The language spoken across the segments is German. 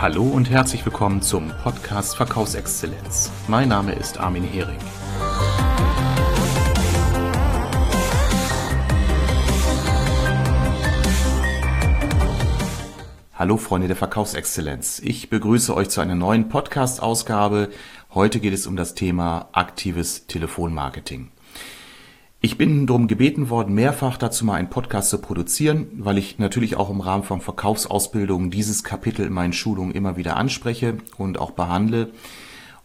Hallo und herzlich willkommen zum Podcast Verkaufsexzellenz. Mein Name ist Armin Hering. Hallo Freunde der Verkaufsexzellenz. Ich begrüße euch zu einer neuen Podcast-Ausgabe. Heute geht es um das Thema aktives Telefonmarketing. Ich bin darum gebeten worden, mehrfach dazu mal einen Podcast zu produzieren, weil ich natürlich auch im Rahmen von Verkaufsausbildungen dieses Kapitel in meinen Schulungen immer wieder anspreche und auch behandle.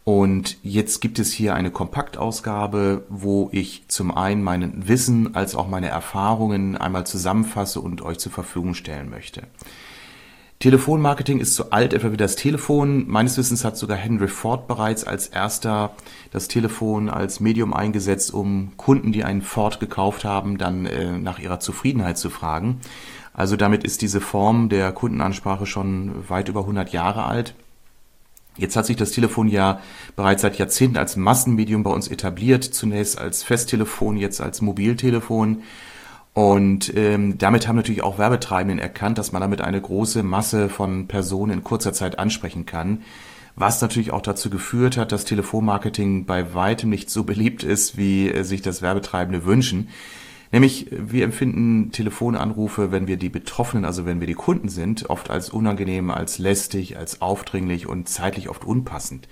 Und jetzt gibt es hier eine Kompaktausgabe, wo ich zum einen mein Wissen als auch meine Erfahrungen einmal zusammenfasse und euch zur Verfügung stellen möchte. Telefonmarketing ist so alt etwa wie das Telefon. Meines Wissens hat sogar Henry Ford bereits als erster das Telefon als Medium eingesetzt, um Kunden, die einen Ford gekauft haben, dann äh, nach ihrer Zufriedenheit zu fragen. Also damit ist diese Form der Kundenansprache schon weit über 100 Jahre alt. Jetzt hat sich das Telefon ja bereits seit Jahrzehnten als Massenmedium bei uns etabliert, zunächst als Festtelefon, jetzt als Mobiltelefon. Und ähm, damit haben natürlich auch Werbetreibenden erkannt, dass man damit eine große Masse von Personen in kurzer Zeit ansprechen kann. Was natürlich auch dazu geführt hat, dass Telefonmarketing bei weitem nicht so beliebt ist, wie äh, sich das Werbetreibende wünschen. Nämlich, wir empfinden Telefonanrufe, wenn wir die Betroffenen, also wenn wir die Kunden sind, oft als unangenehm, als lästig, als aufdringlich und zeitlich oft unpassend.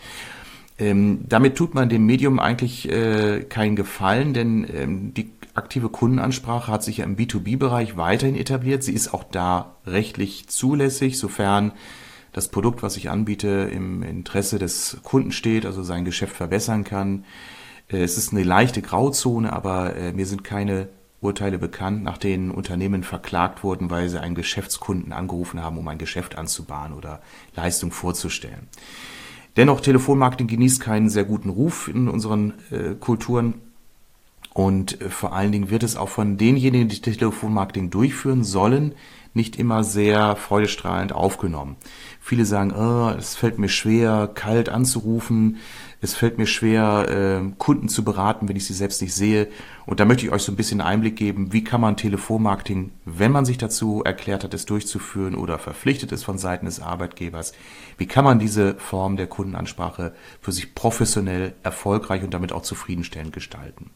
Ähm, damit tut man dem Medium eigentlich äh, keinen Gefallen, denn ähm, die aktive Kundenansprache hat sich ja im B2B-Bereich weiterhin etabliert. Sie ist auch da rechtlich zulässig, sofern das Produkt, was ich anbiete, im Interesse des Kunden steht, also sein Geschäft verbessern kann. Äh, es ist eine leichte Grauzone, aber äh, mir sind keine Urteile bekannt, nach denen Unternehmen verklagt wurden, weil sie einen Geschäftskunden angerufen haben, um ein Geschäft anzubahnen oder Leistung vorzustellen. Dennoch, Telefonmarketing genießt keinen sehr guten Ruf in unseren äh, Kulturen. Und äh, vor allen Dingen wird es auch von denjenigen, die Telefonmarketing durchführen sollen, nicht immer sehr freudestrahlend aufgenommen. Viele sagen, oh, es fällt mir schwer, kalt anzurufen, es fällt mir schwer, äh, Kunden zu beraten, wenn ich sie selbst nicht sehe. Und da möchte ich euch so ein bisschen Einblick geben, wie kann man Telefonmarketing, wenn man sich dazu erklärt hat, es durchzuführen oder verpflichtet ist von Seiten des Arbeitgebers, wie kann man diese Form der Kundenansprache für sich professionell, erfolgreich und damit auch zufriedenstellend gestalten.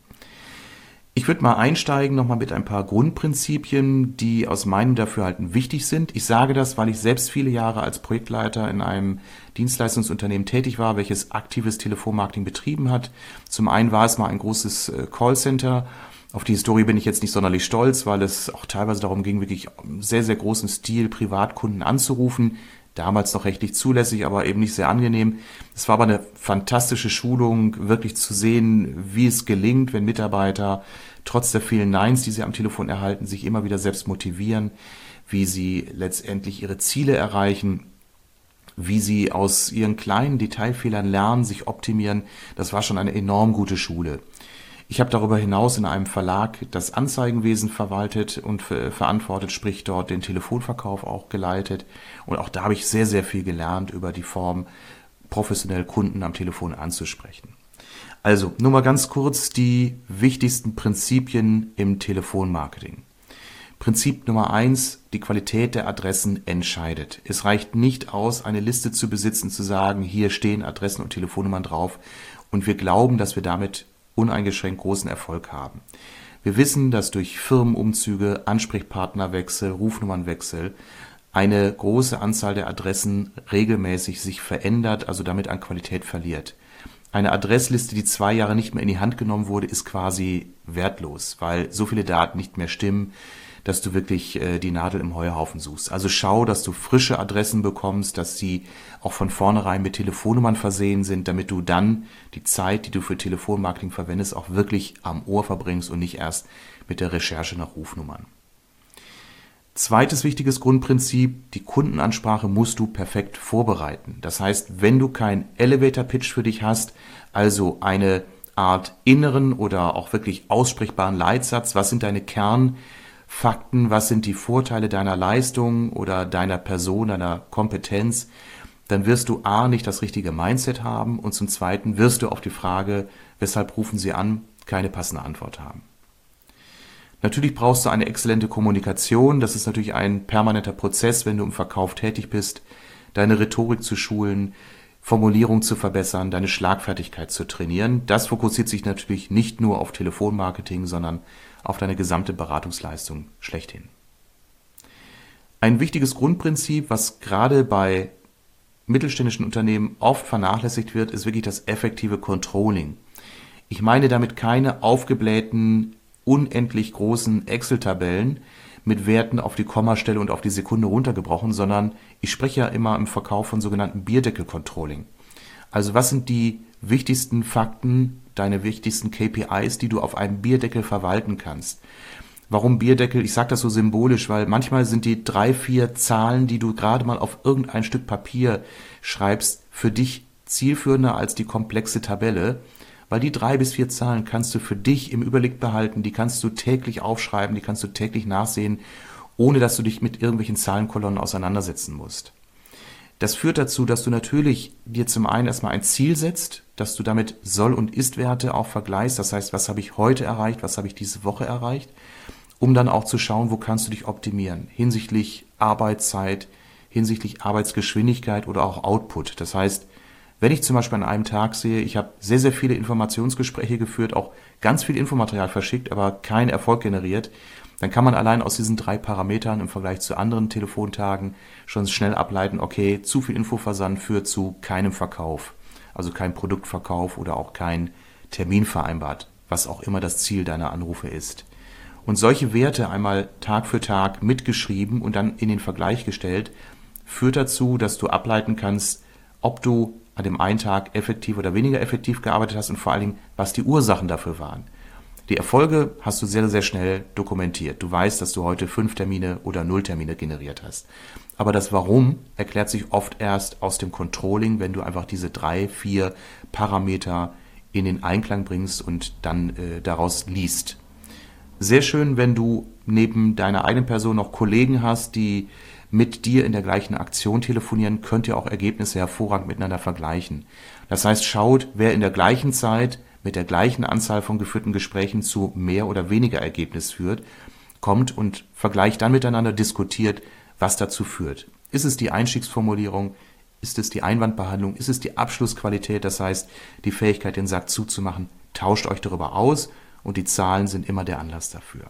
Ich würde mal einsteigen nochmal mit ein paar Grundprinzipien, die aus meinem Dafürhalten wichtig sind. Ich sage das, weil ich selbst viele Jahre als Projektleiter in einem Dienstleistungsunternehmen tätig war, welches aktives Telefonmarketing betrieben hat. Zum einen war es mal ein großes äh, Callcenter. Auf die Historie bin ich jetzt nicht sonderlich stolz, weil es auch teilweise darum ging, wirklich sehr, sehr großen Stil Privatkunden anzurufen damals noch rechtlich zulässig, aber eben nicht sehr angenehm. Es war aber eine fantastische Schulung, wirklich zu sehen, wie es gelingt, wenn Mitarbeiter trotz der vielen Neins, die sie am Telefon erhalten, sich immer wieder selbst motivieren, wie sie letztendlich ihre Ziele erreichen, wie sie aus ihren kleinen Detailfehlern lernen, sich optimieren. Das war schon eine enorm gute Schule. Ich habe darüber hinaus in einem Verlag das Anzeigenwesen verwaltet und verantwortet, sprich dort den Telefonverkauf auch geleitet. Und auch da habe ich sehr, sehr viel gelernt über die Form, professionell Kunden am Telefon anzusprechen. Also, nur mal ganz kurz die wichtigsten Prinzipien im Telefonmarketing. Prinzip Nummer eins: die Qualität der Adressen entscheidet. Es reicht nicht aus, eine Liste zu besitzen, zu sagen, hier stehen Adressen und Telefonnummern drauf und wir glauben, dass wir damit uneingeschränkt großen Erfolg haben. Wir wissen, dass durch Firmenumzüge, Ansprechpartnerwechsel, Rufnummernwechsel eine große Anzahl der Adressen regelmäßig sich verändert, also damit an Qualität verliert. Eine Adressliste, die zwei Jahre nicht mehr in die Hand genommen wurde, ist quasi wertlos, weil so viele Daten nicht mehr stimmen, dass du wirklich äh, die Nadel im Heuhaufen suchst. Also schau, dass du frische Adressen bekommst, dass sie auch von vornherein mit Telefonnummern versehen sind, damit du dann die Zeit, die du für Telefonmarketing verwendest, auch wirklich am Ohr verbringst und nicht erst mit der Recherche nach Rufnummern. Zweites wichtiges Grundprinzip, die Kundenansprache musst du perfekt vorbereiten. Das heißt, wenn du kein Elevator Pitch für dich hast, also eine Art inneren oder auch wirklich aussprechbaren Leitsatz, was sind deine Kern Fakten, was sind die Vorteile deiner Leistung oder deiner Person, deiner Kompetenz, dann wirst du A nicht das richtige Mindset haben und zum Zweiten wirst du auf die Frage, weshalb rufen sie an, keine passende Antwort haben. Natürlich brauchst du eine exzellente Kommunikation, das ist natürlich ein permanenter Prozess, wenn du im Verkauf tätig bist, deine Rhetorik zu schulen, Formulierung zu verbessern, deine Schlagfertigkeit zu trainieren. Das fokussiert sich natürlich nicht nur auf Telefonmarketing, sondern auf deine gesamte Beratungsleistung schlechthin. Ein wichtiges Grundprinzip, was gerade bei mittelständischen Unternehmen oft vernachlässigt wird, ist wirklich das effektive Controlling. Ich meine damit keine aufgeblähten, unendlich großen Excel-Tabellen mit Werten auf die Kommastelle und auf die Sekunde runtergebrochen, sondern ich spreche ja immer im Verkauf von sogenannten Bierdeckel-Controlling. Also was sind die wichtigsten Fakten, deine wichtigsten KPIs, die du auf einem Bierdeckel verwalten kannst? Warum Bierdeckel? Ich sage das so symbolisch, weil manchmal sind die drei, vier Zahlen, die du gerade mal auf irgendein Stück Papier schreibst, für dich zielführender als die komplexe Tabelle. Weil die drei bis vier Zahlen kannst du für dich im Überblick behalten, die kannst du täglich aufschreiben, die kannst du täglich nachsehen, ohne dass du dich mit irgendwelchen Zahlenkolonnen auseinandersetzen musst. Das führt dazu, dass du natürlich dir zum einen erstmal ein Ziel setzt, dass du damit Soll- und Ist-Werte auch vergleichst. Das heißt, was habe ich heute erreicht, was habe ich diese Woche erreicht, um dann auch zu schauen, wo kannst du dich optimieren hinsichtlich Arbeitszeit, hinsichtlich Arbeitsgeschwindigkeit oder auch Output. Das heißt, wenn ich zum Beispiel an einem Tag sehe, ich habe sehr, sehr viele Informationsgespräche geführt, auch ganz viel Infomaterial verschickt, aber keinen Erfolg generiert, dann kann man allein aus diesen drei Parametern im Vergleich zu anderen Telefontagen schon schnell ableiten, okay, zu viel Infoversand führt zu keinem Verkauf, also kein Produktverkauf oder auch kein Termin vereinbart, was auch immer das Ziel deiner Anrufe ist. Und solche Werte einmal Tag für Tag mitgeschrieben und dann in den Vergleich gestellt, führt dazu, dass du ableiten kannst, ob du an dem einen Tag effektiv oder weniger effektiv gearbeitet hast und vor allen Dingen, was die Ursachen dafür waren. Die Erfolge hast du sehr, sehr schnell dokumentiert. Du weißt, dass du heute fünf Termine oder null Termine generiert hast. Aber das Warum erklärt sich oft erst aus dem Controlling, wenn du einfach diese drei, vier Parameter in den Einklang bringst und dann äh, daraus liest. Sehr schön, wenn du neben deiner eigenen Person noch Kollegen hast, die mit dir in der gleichen Aktion telefonieren, könnt ihr auch Ergebnisse hervorragend miteinander vergleichen. Das heißt, schaut, wer in der gleichen Zeit mit der gleichen Anzahl von geführten Gesprächen zu mehr oder weniger Ergebnis führt, kommt und vergleicht dann miteinander, diskutiert, was dazu führt. Ist es die Einstiegsformulierung? Ist es die Einwandbehandlung? Ist es die Abschlussqualität? Das heißt, die Fähigkeit, den Sack zuzumachen. Tauscht euch darüber aus und die Zahlen sind immer der Anlass dafür.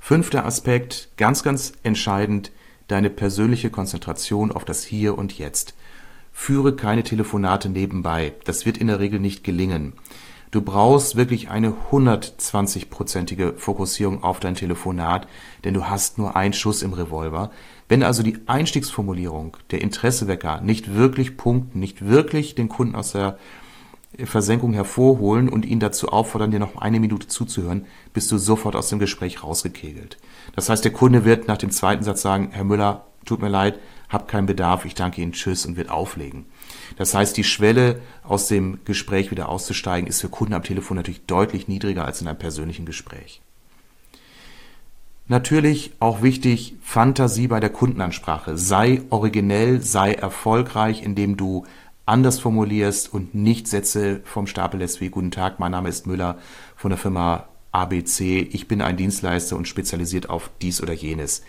Fünfter Aspekt, ganz, ganz entscheidend, deine persönliche Konzentration auf das Hier und Jetzt. Führe keine Telefonate nebenbei. Das wird in der Regel nicht gelingen. Du brauchst wirklich eine 120-prozentige Fokussierung auf dein Telefonat, denn du hast nur einen Schuss im Revolver. Wenn also die Einstiegsformulierung, der Interessewecker nicht wirklich punkten, nicht wirklich den Kunden aus der Versenkung hervorholen und ihn dazu auffordern, dir noch eine Minute zuzuhören, bist du sofort aus dem Gespräch rausgekegelt. Das heißt, der Kunde wird nach dem zweiten Satz sagen, Herr Müller, tut mir leid, hab keinen Bedarf, ich danke Ihnen, tschüss und wird auflegen. Das heißt, die Schwelle aus dem Gespräch wieder auszusteigen ist für Kunden am Telefon natürlich deutlich niedriger als in einem persönlichen Gespräch. Natürlich auch wichtig, Fantasie bei der Kundenansprache. Sei originell, sei erfolgreich, indem du anders formulierst und nicht Sätze vom Stapel lässt wie Guten Tag, mein Name ist Müller von der Firma ABC, ich bin ein Dienstleister und spezialisiert auf dies oder jenes.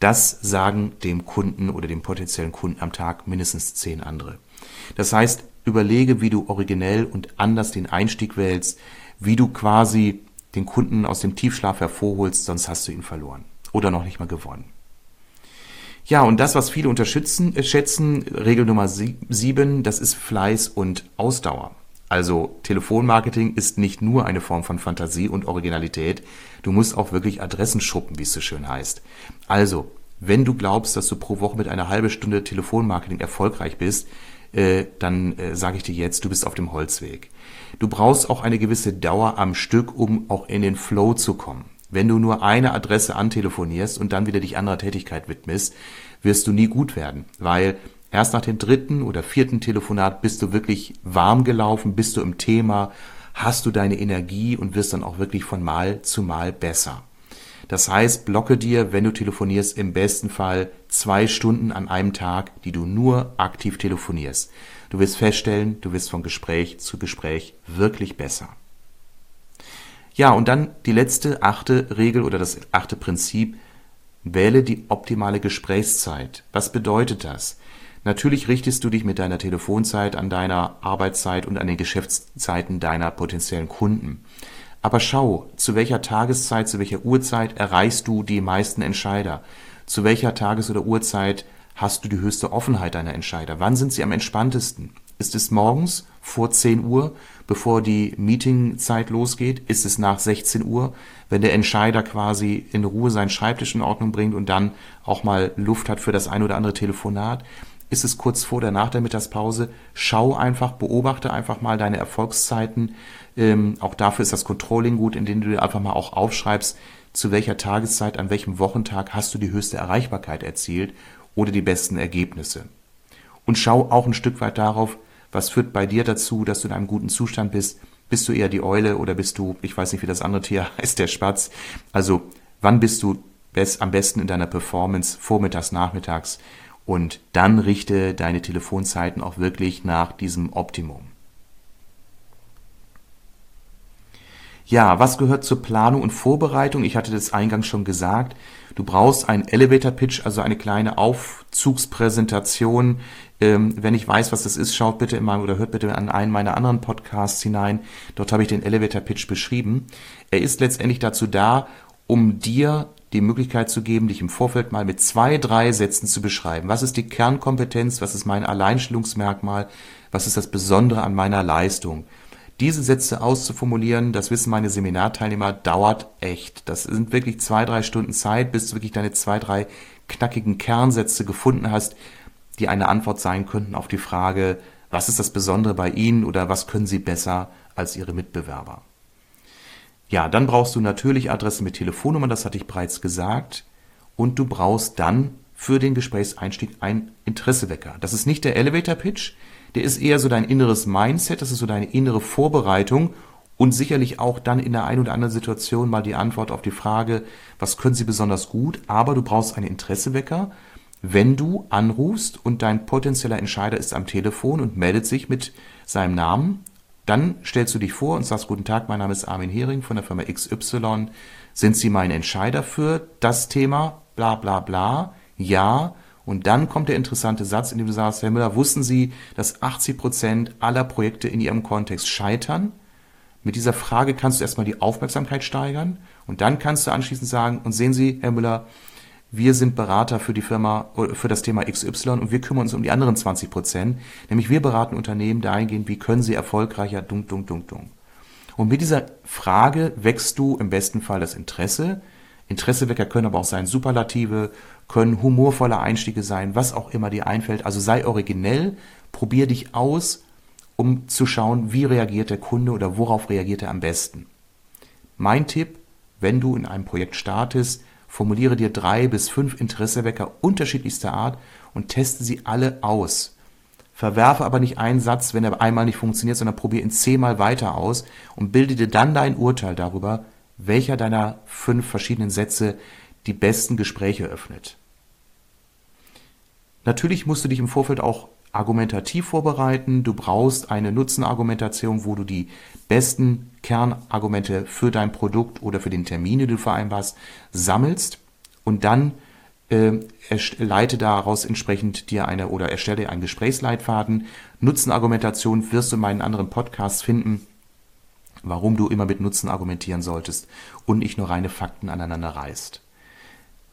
Das sagen dem Kunden oder dem potenziellen Kunden am Tag mindestens zehn andere. Das heißt, überlege, wie du originell und anders den Einstieg wählst, wie du quasi den Kunden aus dem Tiefschlaf hervorholst, sonst hast du ihn verloren oder noch nicht mal gewonnen. Ja, und das, was viele unterschätzen, äh, schätzen, Regel Nummer sieben, das ist Fleiß und Ausdauer. Also Telefonmarketing ist nicht nur eine Form von Fantasie und Originalität, du musst auch wirklich Adressen schuppen, wie es so schön heißt. Also, wenn du glaubst, dass du pro Woche mit einer halben Stunde Telefonmarketing erfolgreich bist, äh, dann äh, sage ich dir jetzt, du bist auf dem Holzweg. Du brauchst auch eine gewisse Dauer am Stück, um auch in den Flow zu kommen. Wenn du nur eine Adresse antelefonierst und dann wieder dich anderer Tätigkeit widmest, wirst du nie gut werden, weil erst nach dem dritten oder vierten Telefonat bist du wirklich warm gelaufen, bist du im Thema, hast du deine Energie und wirst dann auch wirklich von Mal zu Mal besser. Das heißt, blocke dir, wenn du telefonierst, im besten Fall zwei Stunden an einem Tag, die du nur aktiv telefonierst. Du wirst feststellen, du wirst von Gespräch zu Gespräch wirklich besser. Ja, und dann die letzte achte Regel oder das achte Prinzip. Wähle die optimale Gesprächszeit. Was bedeutet das? Natürlich richtest du dich mit deiner Telefonzeit an deiner Arbeitszeit und an den Geschäftszeiten deiner potenziellen Kunden. Aber schau, zu welcher Tageszeit, zu welcher Uhrzeit erreichst du die meisten Entscheider? Zu welcher Tages- oder Uhrzeit hast du die höchste Offenheit deiner Entscheider? Wann sind sie am entspanntesten? Ist es morgens vor 10 Uhr, bevor die Meetingzeit losgeht? Ist es nach 16 Uhr, wenn der Entscheider quasi in Ruhe seinen Schreibtisch in Ordnung bringt und dann auch mal Luft hat für das ein oder andere Telefonat? Ist es kurz vor oder nach der Mittagspause? Schau einfach, beobachte einfach mal deine Erfolgszeiten. Ähm, auch dafür ist das Controlling gut, indem du dir einfach mal auch aufschreibst, zu welcher Tageszeit, an welchem Wochentag hast du die höchste Erreichbarkeit erzielt oder die besten Ergebnisse. Und schau auch ein Stück weit darauf, was führt bei dir dazu, dass du in einem guten Zustand bist. Bist du eher die Eule oder bist du, ich weiß nicht, wie das andere Tier heißt, der Spatz. Also, wann bist du best, am besten in deiner Performance, vormittags, nachmittags? Und dann richte deine Telefonzeiten auch wirklich nach diesem Optimum. Ja, was gehört zur Planung und Vorbereitung? Ich hatte das eingangs schon gesagt. Du brauchst einen Elevator Pitch, also eine kleine Aufzugspräsentation. Ähm, wenn ich weiß, was das ist, schaut bitte immer oder hört bitte an einen meiner anderen Podcasts hinein. Dort habe ich den Elevator Pitch beschrieben. Er ist letztendlich dazu da, um dir die Möglichkeit zu geben, dich im Vorfeld mal mit zwei, drei Sätzen zu beschreiben. Was ist die Kernkompetenz? Was ist mein Alleinstellungsmerkmal? Was ist das Besondere an meiner Leistung? Diese Sätze auszuformulieren, das wissen meine Seminarteilnehmer, dauert echt. Das sind wirklich zwei, drei Stunden Zeit, bis du wirklich deine zwei, drei knackigen Kernsätze gefunden hast, die eine Antwort sein könnten auf die Frage, was ist das Besondere bei Ihnen oder was können Sie besser als Ihre Mitbewerber? Ja, dann brauchst du natürlich Adressen mit Telefonnummern, das hatte ich bereits gesagt. Und du brauchst dann für den Gesprächseinstieg ein Interessewecker. Das ist nicht der Elevator Pitch, der ist eher so dein inneres Mindset, das ist so deine innere Vorbereitung und sicherlich auch dann in der einen oder anderen Situation mal die Antwort auf die Frage, was können sie besonders gut, aber du brauchst einen Interessewecker, wenn du anrufst und dein potenzieller Entscheider ist am Telefon und meldet sich mit seinem Namen dann stellst du dich vor und sagst, guten Tag, mein Name ist Armin Hering von der Firma XY. Sind Sie mein Entscheider für das Thema? Bla bla bla. Ja. Und dann kommt der interessante Satz, in dem du sagst, Herr Müller, wussten Sie, dass 80 Prozent aller Projekte in Ihrem Kontext scheitern? Mit dieser Frage kannst du erstmal die Aufmerksamkeit steigern und dann kannst du anschließend sagen, und sehen Sie, Herr Müller, wir sind Berater für die Firma, für das Thema XY und wir kümmern uns um die anderen 20 Prozent. Nämlich wir beraten Unternehmen dahingehend, wie können sie erfolgreicher, dunk, dunk, dunk, dunk. Und mit dieser Frage wächst du im besten Fall das Interesse. Interessewecker können aber auch sein Superlative, können humorvolle Einstiege sein, was auch immer dir einfällt. Also sei originell, probier dich aus, um zu schauen, wie reagiert der Kunde oder worauf reagiert er am besten. Mein Tipp, wenn du in einem Projekt startest, Formuliere dir drei bis fünf Interessewecker unterschiedlichster Art und teste sie alle aus. Verwerfe aber nicht einen Satz, wenn er einmal nicht funktioniert, sondern probiere ihn zehnmal weiter aus und bilde dir dann dein Urteil darüber, welcher deiner fünf verschiedenen Sätze die besten Gespräche öffnet. Natürlich musst du dich im Vorfeld auch argumentativ vorbereiten. Du brauchst eine Nutzenargumentation, wo du die besten Kernargumente für dein Produkt oder für den Termin, den du vereinbarst, sammelst und dann äh, leite daraus entsprechend dir eine oder erstelle einen Gesprächsleitfaden. Nutzenargumentation wirst du in meinen anderen Podcasts finden, warum du immer mit Nutzen argumentieren solltest und nicht nur reine Fakten aneinander reißt.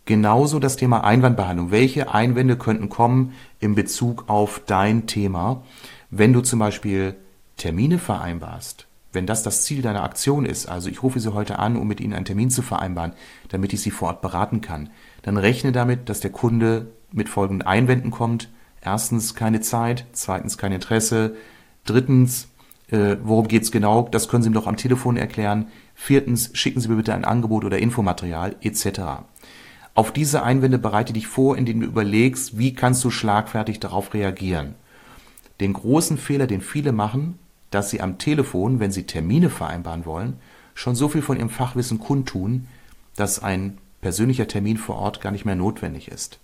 Genauso das Thema Einwandbehandlung. Welche Einwände könnten kommen in Bezug auf dein Thema, wenn du zum Beispiel Termine vereinbarst? Wenn das das Ziel deiner Aktion ist, also ich rufe Sie heute an, um mit Ihnen einen Termin zu vereinbaren, damit ich Sie vor Ort beraten kann, dann rechne damit, dass der Kunde mit folgenden Einwänden kommt. Erstens keine Zeit, zweitens kein Interesse, drittens, äh, worum geht's genau, das können Sie ihm doch am Telefon erklären, viertens, schicken Sie mir bitte ein Angebot oder Infomaterial etc. Auf diese Einwände bereite dich vor, indem du überlegst, wie kannst du schlagfertig darauf reagieren. Den großen Fehler, den viele machen, dass sie am Telefon, wenn sie Termine vereinbaren wollen, schon so viel von ihrem Fachwissen kundtun, dass ein persönlicher Termin vor Ort gar nicht mehr notwendig ist.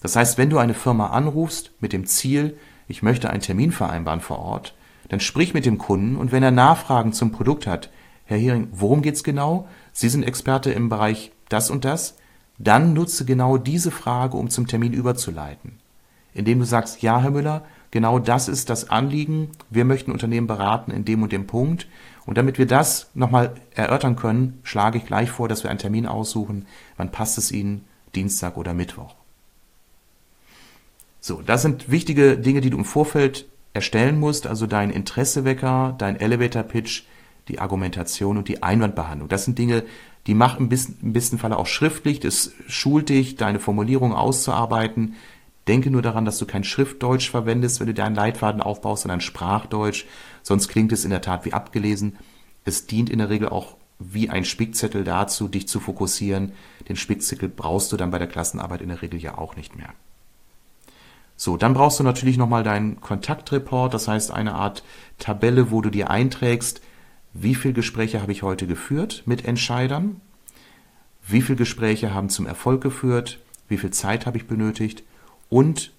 Das heißt, wenn du eine Firma anrufst mit dem Ziel, ich möchte einen Termin vereinbaren vor Ort, dann sprich mit dem Kunden und wenn er Nachfragen zum Produkt hat, Herr Hering, worum geht's genau? Sie sind Experte im Bereich das und das, dann nutze genau diese Frage, um zum Termin überzuleiten. Indem du sagst, ja, Herr Müller, genau das ist das Anliegen. Wir möchten Unternehmen beraten in dem und dem Punkt. Und damit wir das nochmal erörtern können, schlage ich gleich vor, dass wir einen Termin aussuchen. Wann passt es Ihnen? Dienstag oder Mittwoch? So, das sind wichtige Dinge, die du im Vorfeld erstellen musst, also dein Interessewecker, dein Elevator Pitch, die Argumentation und die Einwandbehandlung. Das sind Dinge, die mach im besten, im besten Falle auch schriftlich, das schult dich, deine Formulierung auszuarbeiten. Denke nur daran, dass du kein Schriftdeutsch verwendest, wenn du deinen Leitfaden aufbaust, sondern Sprachdeutsch. Sonst klingt es in der Tat wie abgelesen. Es dient in der Regel auch wie ein Spickzettel dazu, dich zu fokussieren. Den Spickzettel brauchst du dann bei der Klassenarbeit in der Regel ja auch nicht mehr. So, dann brauchst du natürlich nochmal deinen Kontaktreport, das heißt eine Art Tabelle, wo du dir einträgst, wie viele Gespräche habe ich heute geführt mit Entscheidern, wie viele Gespräche haben zum Erfolg geführt, wie viel Zeit habe ich benötigt und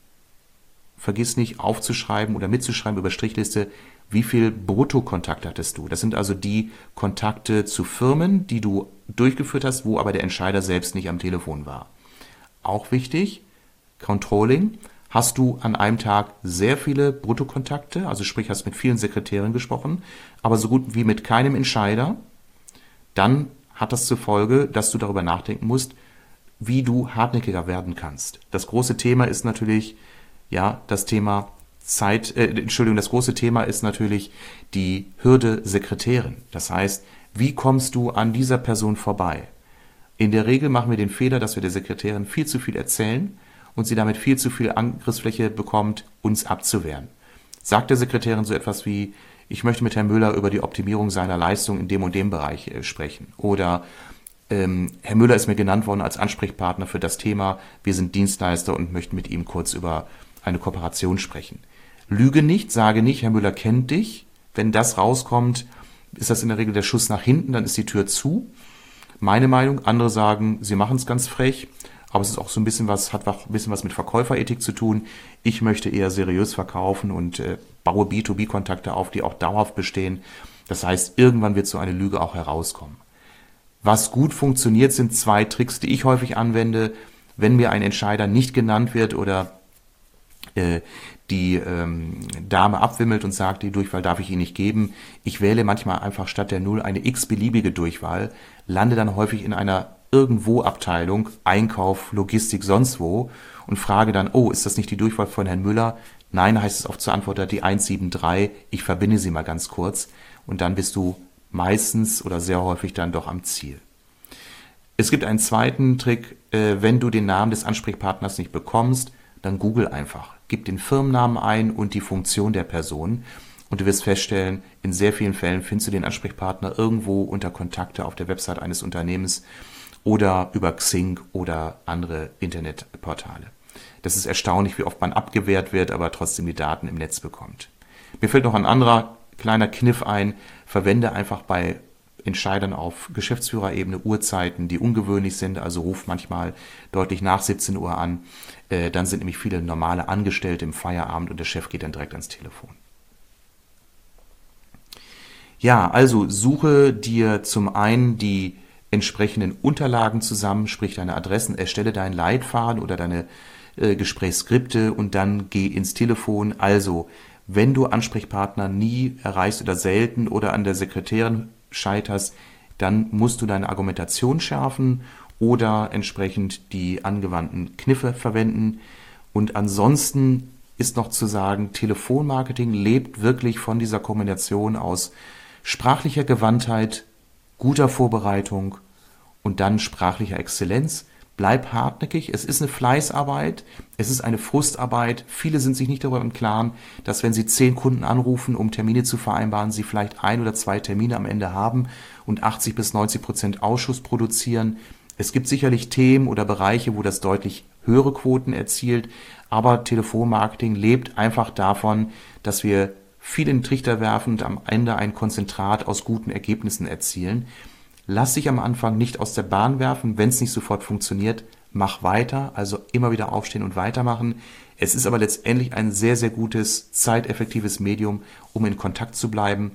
vergiss nicht aufzuschreiben oder mitzuschreiben über Strichliste, wie viel Bruttokontakt hattest du. Das sind also die Kontakte zu Firmen, die du durchgeführt hast, wo aber der Entscheider selbst nicht am Telefon war. Auch wichtig, Controlling, hast du an einem Tag sehr viele Bruttokontakte, also sprich hast mit vielen Sekretären gesprochen, aber so gut wie mit keinem Entscheider, dann hat das zur Folge, dass du darüber nachdenken musst, wie du hartnäckiger werden kannst. Das große Thema ist natürlich, ja, das Thema Zeit, äh, Entschuldigung, das große Thema ist natürlich die Hürde Sekretärin. Das heißt, wie kommst du an dieser Person vorbei? In der Regel machen wir den Fehler, dass wir der Sekretärin viel zu viel erzählen und sie damit viel zu viel Angriffsfläche bekommt, uns abzuwehren. Sagt der Sekretärin so etwas wie, ich möchte mit Herrn Müller über die Optimierung seiner Leistung in dem und dem Bereich äh, sprechen. Oder ähm, Herr Müller ist mir genannt worden als Ansprechpartner für das Thema, wir sind Dienstleister und möchten mit ihm kurz über eine Kooperation sprechen. Lüge nicht, sage nicht, Herr Müller kennt dich. Wenn das rauskommt, ist das in der Regel der Schuss nach hinten, dann ist die Tür zu. Meine Meinung, andere sagen, sie machen es ganz frech aber es ist auch so ein bisschen was, hat auch ein bisschen was mit Verkäuferethik zu tun. Ich möchte eher seriös verkaufen und äh, baue B2B-Kontakte auf, die auch dauerhaft bestehen. Das heißt, irgendwann wird so eine Lüge auch herauskommen. Was gut funktioniert, sind zwei Tricks, die ich häufig anwende, wenn mir ein Entscheider nicht genannt wird oder äh, die ähm, Dame abwimmelt und sagt, die Durchwahl darf ich Ihnen nicht geben. Ich wähle manchmal einfach statt der Null eine x-beliebige Durchwahl, lande dann häufig in einer irgendwo Abteilung, Einkauf, Logistik, sonst wo und frage dann, oh, ist das nicht die Durchwahl von Herrn Müller? Nein, heißt es oft zur Antwort die 173, ich verbinde sie mal ganz kurz und dann bist du meistens oder sehr häufig dann doch am Ziel. Es gibt einen zweiten Trick, äh, wenn du den Namen des Ansprechpartners nicht bekommst, dann google einfach. Gib den Firmennamen ein und die Funktion der Person und du wirst feststellen, in sehr vielen Fällen findest du den Ansprechpartner irgendwo unter Kontakte auf der Website eines Unternehmens oder über Xing oder andere Internetportale. Das ist erstaunlich, wie oft man abgewehrt wird, aber trotzdem die Daten im Netz bekommt. Mir fällt noch ein anderer kleiner Kniff ein. Verwende einfach bei Entscheidern auf Geschäftsführerebene Uhrzeiten, die ungewöhnlich sind, also ruf manchmal deutlich nach 17 Uhr an. Äh, dann sind nämlich viele normale Angestellte im Feierabend und der Chef geht dann direkt ans Telefon. Ja, also suche dir zum einen die entsprechenden Unterlagen zusammen, sprich deine Adressen, erstelle deinen Leitfaden oder deine äh, Gesprächsskripte und dann geh ins Telefon. Also, wenn du Ansprechpartner nie erreichst oder selten oder an der Sekretärin scheiterst, dann musst du deine Argumentation schärfen oder entsprechend die angewandten Kniffe verwenden. Und ansonsten ist noch zu sagen, Telefonmarketing lebt wirklich von dieser Kombination aus sprachlicher Gewandtheit, guter Vorbereitung und dann sprachlicher Exzellenz. Bleib hartnäckig. Es ist eine Fleißarbeit. Es ist eine Frustarbeit. Viele sind sich nicht darüber im Klaren, dass wenn sie zehn Kunden anrufen, um Termine zu vereinbaren, sie vielleicht ein oder zwei Termine am Ende haben und 80 bis 90 Prozent Ausschuss produzieren. Es gibt sicherlich Themen oder Bereiche, wo das deutlich höhere Quoten erzielt. Aber Telefonmarketing lebt einfach davon, dass wir viel in den Trichter werfen und am Ende ein Konzentrat aus guten Ergebnissen erzielen. Lass dich am Anfang nicht aus der Bahn werfen, wenn es nicht sofort funktioniert. Mach weiter, also immer wieder aufstehen und weitermachen. Es ist aber letztendlich ein sehr, sehr gutes, zeiteffektives Medium, um in Kontakt zu bleiben.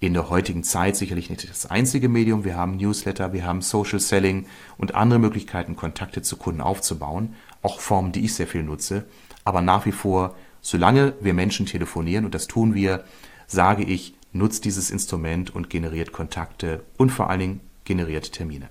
in der heutigen Zeit sicherlich nicht das einzige Medium. Wir haben Newsletter, wir haben Social Selling und andere Möglichkeiten, Kontakte zu Kunden aufzubauen. Auch Formen, die ich sehr viel nutze. Aber nach wie vor, solange wir Menschen telefonieren, und das tun wir, sage ich, nutzt dieses Instrument und generiert Kontakte und vor allen Dingen generiert Termine.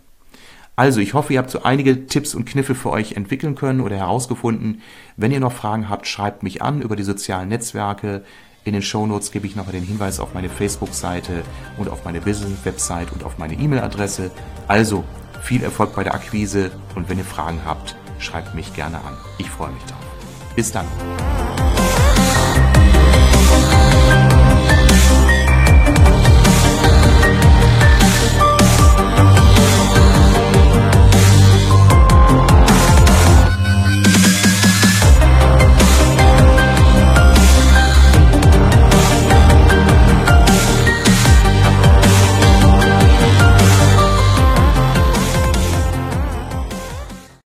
Also, ich hoffe, ihr habt so einige Tipps und Kniffe für euch entwickeln können oder herausgefunden. Wenn ihr noch Fragen habt, schreibt mich an über die sozialen Netzwerke. In den Shownotes gebe ich nochmal den Hinweis auf meine Facebook-Seite und auf meine Business-Website und auf meine E-Mail-Adresse. Also, viel Erfolg bei der Akquise und wenn ihr Fragen habt, schreibt mich gerne an. Ich freue mich drauf. Bis dann.